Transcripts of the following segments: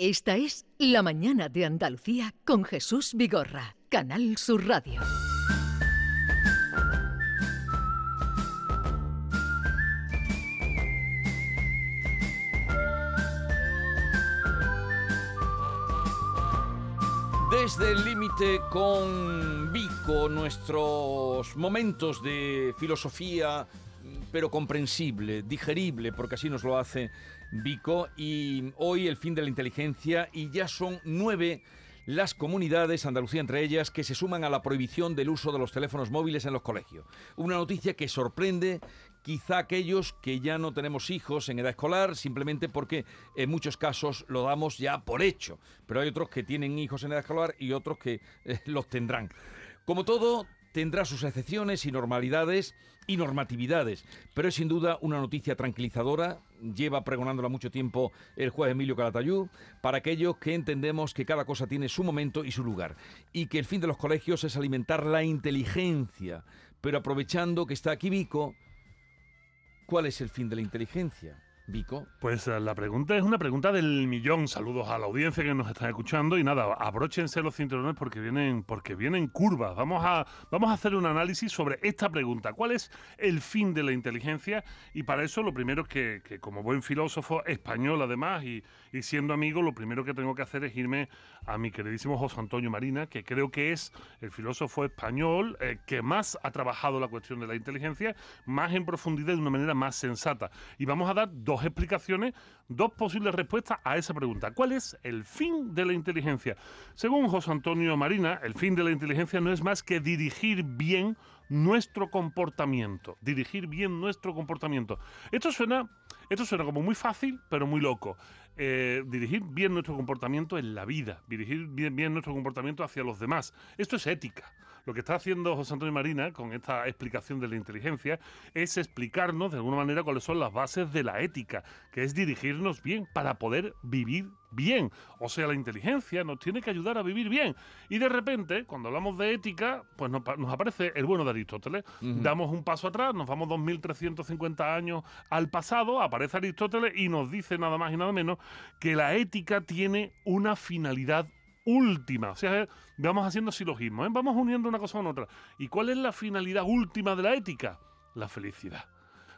Esta es La Mañana de Andalucía con Jesús Vigorra, Canal Sur Radio. Desde el límite con Vico, nuestros momentos de filosofía, pero comprensible, digerible, porque así nos lo hace Vico. Y hoy el fin de la inteligencia y ya son nueve las comunidades, Andalucía entre ellas, que se suman a la prohibición del uso de los teléfonos móviles en los colegios. Una noticia que sorprende quizá aquellos que ya no tenemos hijos en edad escolar, simplemente porque en muchos casos lo damos ya por hecho. Pero hay otros que tienen hijos en edad escolar y otros que eh, los tendrán. Como todo, tendrá sus excepciones y normalidades y normatividades, pero es sin duda una noticia tranquilizadora, lleva pregonándola mucho tiempo el juez Emilio Calatayud, para aquellos que entendemos que cada cosa tiene su momento y su lugar, y que el fin de los colegios es alimentar la inteligencia, pero aprovechando que está aquí Vico, ¿cuál es el fin de la inteligencia? Vico. Pues eh, la pregunta es una pregunta del millón. Saludos a la audiencia que nos está escuchando y nada, abróchense los cinturones porque vienen, porque vienen curvas. Vamos a, vamos a hacer un análisis sobre esta pregunta. ¿Cuál es el fin de la inteligencia? Y para eso lo primero que, que como buen filósofo español además y, y, siendo amigo, lo primero que tengo que hacer es irme a mi queridísimo José Antonio Marina, que creo que es el filósofo español eh, que más ha trabajado la cuestión de la inteligencia, más en profundidad de una manera más sensata. Y vamos a dar dos explicaciones, dos posibles respuestas a esa pregunta. ¿Cuál es el fin de la inteligencia? Según José Antonio Marina, el fin de la inteligencia no es más que dirigir bien nuestro comportamiento. Dirigir bien nuestro comportamiento. Esto suena, esto suena como muy fácil, pero muy loco. Eh, dirigir bien nuestro comportamiento en la vida, dirigir bien nuestro comportamiento hacia los demás. Esto es ética. Lo que está haciendo José Antonio Marina con esta explicación de la inteligencia es explicarnos de alguna manera cuáles son las bases de la ética, que es dirigirnos bien para poder vivir bien. O sea, la inteligencia nos tiene que ayudar a vivir bien. Y de repente, cuando hablamos de ética, pues nos, nos aparece el bueno de Aristóteles. Uh -huh. Damos un paso atrás, nos vamos 2350 años al pasado, aparece Aristóteles y nos dice nada más y nada menos que la ética tiene una finalidad última. O sea, vamos haciendo silogismo, ¿eh? vamos uniendo una cosa con otra. ¿Y cuál es la finalidad última de la ética? La felicidad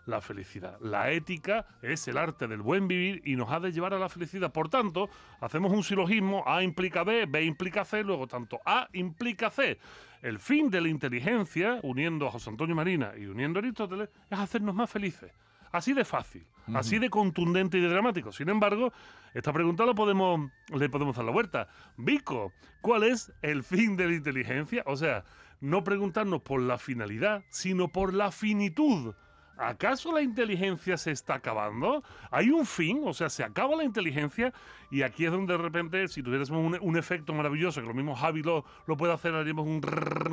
la felicidad. La ética es el arte del buen vivir y nos ha de llevar a la felicidad. Por tanto, hacemos un silogismo, A implica B, B implica C, luego tanto A implica C. El fin de la inteligencia, uniendo a José Antonio Marina y uniendo a Aristóteles, es hacernos más felices. Así de fácil, uh -huh. así de contundente y de dramático. Sin embargo, esta pregunta la podemos, le podemos dar la vuelta. Vico, ¿cuál es el fin de la inteligencia? O sea, no preguntarnos por la finalidad, sino por la finitud. ¿Acaso la inteligencia se está acabando? ¿Hay un fin? O sea, se acaba la inteligencia y aquí es donde de repente, si tuviésemos un, un efecto maravilloso, que lo mismo Javi lo, lo puede hacer, haríamos un,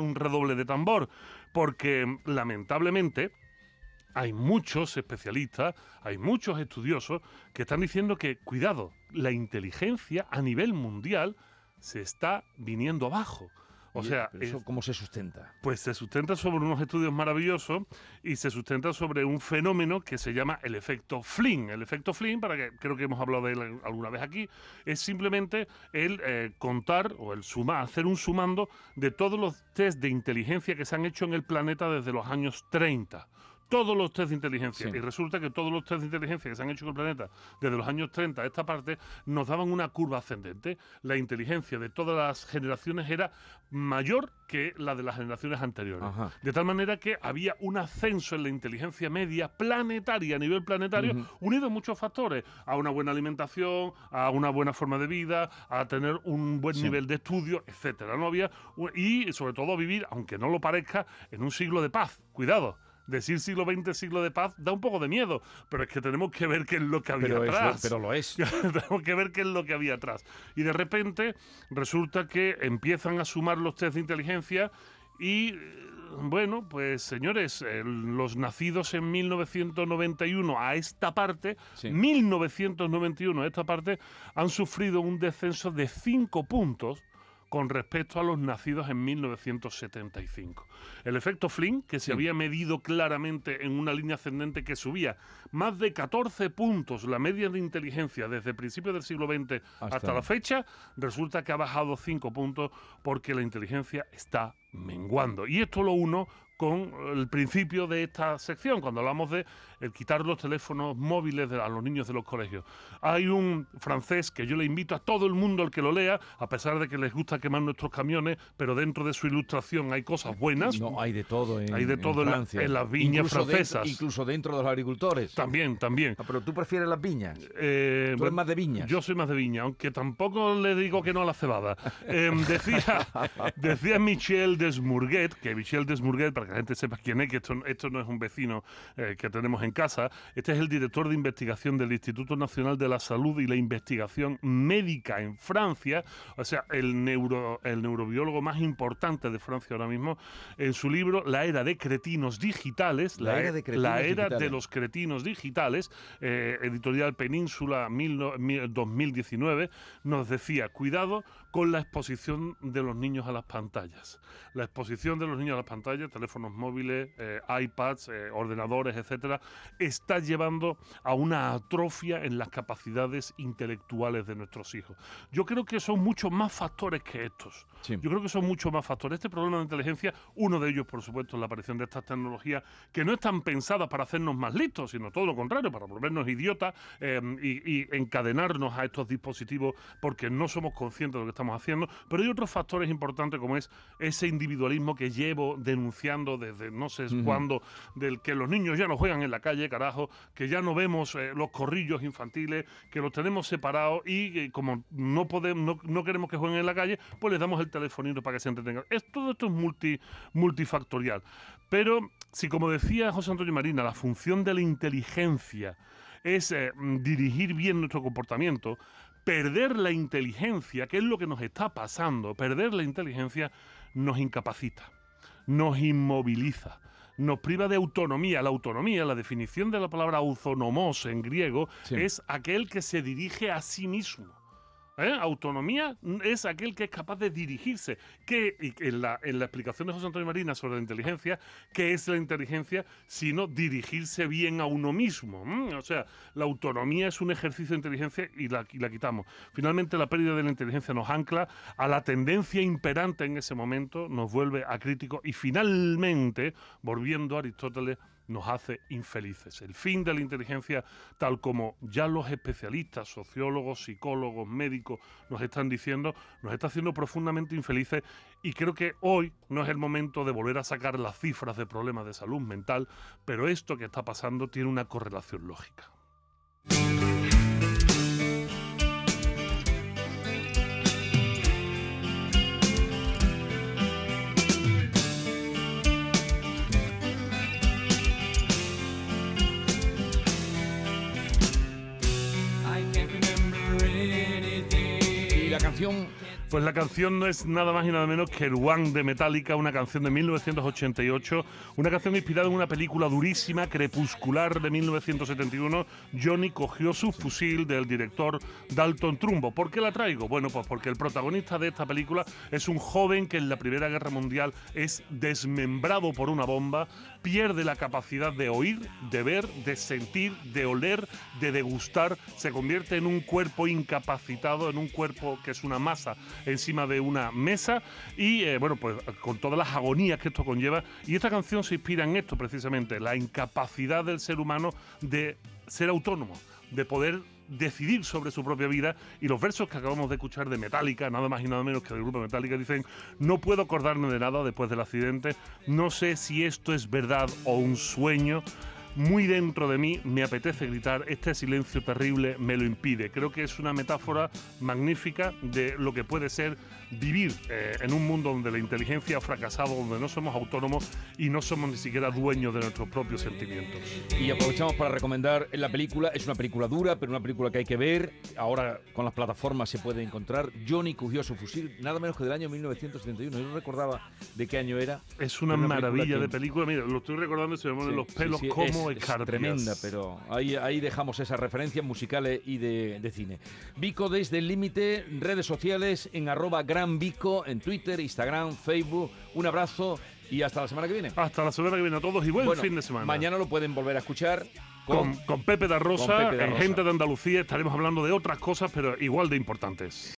un redoble de tambor. Porque lamentablemente hay muchos especialistas, hay muchos estudiosos que están diciendo que, cuidado, la inteligencia a nivel mundial se está viniendo abajo. O sea, ¿eso cómo se sustenta? Pues se sustenta sobre unos estudios maravillosos y se sustenta sobre un fenómeno que se llama el efecto Flynn. El efecto Flynn, para que creo que hemos hablado de él alguna vez aquí, es simplemente el eh, contar o el sumar, hacer un sumando de todos los test de inteligencia que se han hecho en el planeta desde los años 30 todos los test de inteligencia. Sí. Y resulta que todos los test de inteligencia que se han hecho en el planeta desde los años 30 a esta parte nos daban una curva ascendente. La inteligencia de todas las generaciones era mayor que la de las generaciones anteriores. Ajá. De tal manera que había un ascenso en la inteligencia media planetaria, a nivel planetario, uh -huh. unido a muchos factores, a una buena alimentación, a una buena forma de vida, a tener un buen sí. nivel de estudio, etcétera. No había y sobre todo vivir, aunque no lo parezca, en un siglo de paz. Cuidado decir siglo XX, siglo de paz, da un poco de miedo, pero es que tenemos que ver qué es lo que había pero atrás. Es, pero lo es. tenemos que ver qué es lo que había atrás. Y de repente resulta que empiezan a sumar los test de inteligencia y bueno, pues señores, eh, los nacidos en 1991 a esta parte, sí. 1991 a esta parte, han sufrido un descenso de 5 puntos con respecto a los nacidos en 1975. El efecto Flynn, que se había medido claramente en una línea ascendente que subía más de 14 puntos la media de inteligencia desde principios del siglo XX hasta, Hasta- la fecha, resulta que ha bajado 5 puntos porque la inteligencia está menguando. Y esto lo uno con el principio de esta sección, cuando hablamos de el quitar los teléfonos móviles de- a los niños de los colegios. Hay un francés que yo le invito a todo el mundo al que lo lea, a pesar de que les gusta quemar nuestros camiones, pero dentro de su ilustración hay cosas buenas. No, hay de todo en Hay de todo en la- Francia. en las viñas Incluso dentro- francesas. incluso dentro de los agricultores. También, también. Ah, pero tú prefieres las viñas. Eh, Tú eres más de viñas. Yo soy más de viña, aunque tampoco le digo que no a la cebada. Em, decía, decía Michel Desmourguet, que Michel Desmourguet, para que la gente sepa quién es, que esto, esto no es un vecino eh, que tenemos en casa, este es el director de investigación del Instituto Nacional de la Salud y la Investigación Médica en Francia, o sea, el, neuro, el neurobiólogo más importante de Francia ahora mismo, en su libro La era de cretinos digitales, La era de cretinos la era de digitales. los cretinos digitales, eh, editorial Península mil no- mil- 2019, nos decía, cuidado con la exposición de los niños a las pantallas. La exposición de los niños a las pantallas, teléfonos móviles, eh, iPads, eh, ordenadores, etcétera, está llevando a una atrofia en las capacidades intelectuales de nuestros hijos. Yo creo que son muchos más factores que estos. Sí. Yo creo que son muchos más factores. Este problema de inteligencia, uno de ellos, por supuesto, es la aparición de estas tecnologías que no están pensadas para hacernos más listos, sino todo lo contrario, para volvernos idiotas eh, y, y encadenarnos a estos dispositivos porque no somos conscientes de lo que estamos haciendo. Pero hay otros factores importantes como es ese individualismo que llevo denunciando desde no sé cuándo, del que los niños ya no juegan en la calle, carajo, que ya no vemos eh, los corrillos infantiles, que los tenemos separados y que como no podemos, no, no queremos que jueguen en la calle, pues les damos el telefonito para que se entretengan. Es, todo esto es multi, multifactorial. Pero si como decía José Antonio Marina, la función de la inteligencia es eh, dirigir bien nuestro comportamiento, perder la inteligencia, que es lo que nos está pasando, perder la inteligencia nos incapacita, nos inmoviliza. Nos priva de autonomía. La autonomía, la definición de la palabra autonomos en griego, Sí. es aquel que se dirige a sí mismo. ¿Eh? Autonomía es aquel que es capaz de dirigirse. Que en la, explicación de José Antonio Marina sobre la inteligencia, ¿qué es la inteligencia? Sino dirigirse bien a uno mismo. O sea, la autonomía es un ejercicio de inteligencia y la, quitamos. Finalmente, la pérdida de la inteligencia nos ancla a la tendencia imperante en ese momento, nos vuelve a críticos y finalmente, volviendo a Aristóteles, nos hace infelices. El fin de la inteligencia, tal como ya los especialistas, sociólogos, psicólogos, médicos nos están diciendo, nos está haciendo profundamente infelices y creo que hoy no es el momento de volver a sacar las cifras de problemas de salud mental, pero esto que está pasando tiene una correlación lógica. Pues la canción no es nada más y nada menos que el One de Metallica, una canción de 1988, una canción inspirada en una película durísima, crepuscular de 1971. Johnny cogió su fusil del director Dalton Trumbo. ¿Por qué la traigo? Bueno, pues porque el protagonista de esta película es un joven que en la Primera Guerra Mundial es desmembrado por una bomba, pierde la capacidad de oír, de ver, de sentir, de oler, de degustar, se convierte en un cuerpo incapacitado, en un cuerpo que es una masa encima de una mesa y eh, bueno, pues con todas las agonías que esto conlleva. Y esta canción se inspira en esto precisamente, la incapacidad del ser humano de ser autónomo, de poder decidir sobre su propia vida. Y los versos que acabamos de escuchar de Metallica, nada más y nada menos que del grupo Metallica, dicen, no puedo acordarme de nada después del accidente, no sé si esto es verdad o un sueño, muy dentro de mí me apetece gritar, este silencio terrible me lo impide. Creo que es una metáfora magnífica de lo que puede ser vivir eh, en un mundo donde la inteligencia ha fracasado, donde no somos autónomos y no somos ni siquiera dueños de nuestros propios sentimientos. Y aprovechamos para recomendar la película. Es una película dura, pero una película que hay que ver. Ahora con las plataformas se puede encontrar. Johnny cogió su fusil, nada menos que del año 1971. Yo no recordaba de qué año era. Es una, Una película maravilla que- de película. Mira, lo estoy recordando y se me ponen Sí, los sí, pelos sí, como es- tremenda, pero ahí, ahí dejamos esas referencias musicales y de, de cine. Vico desde el límite, redes sociales en arroba gran Vico, en Twitter, Instagram, Facebook. Un abrazo y hasta la semana que viene. Hasta la semana que viene a todos y buen Bueno, fin de semana. Mañana lo pueden volver a escuchar con, con Pepe da Rosa, con Pepe da en. Gente de Andalucía estaremos hablando de otras cosas, pero igual de importantes.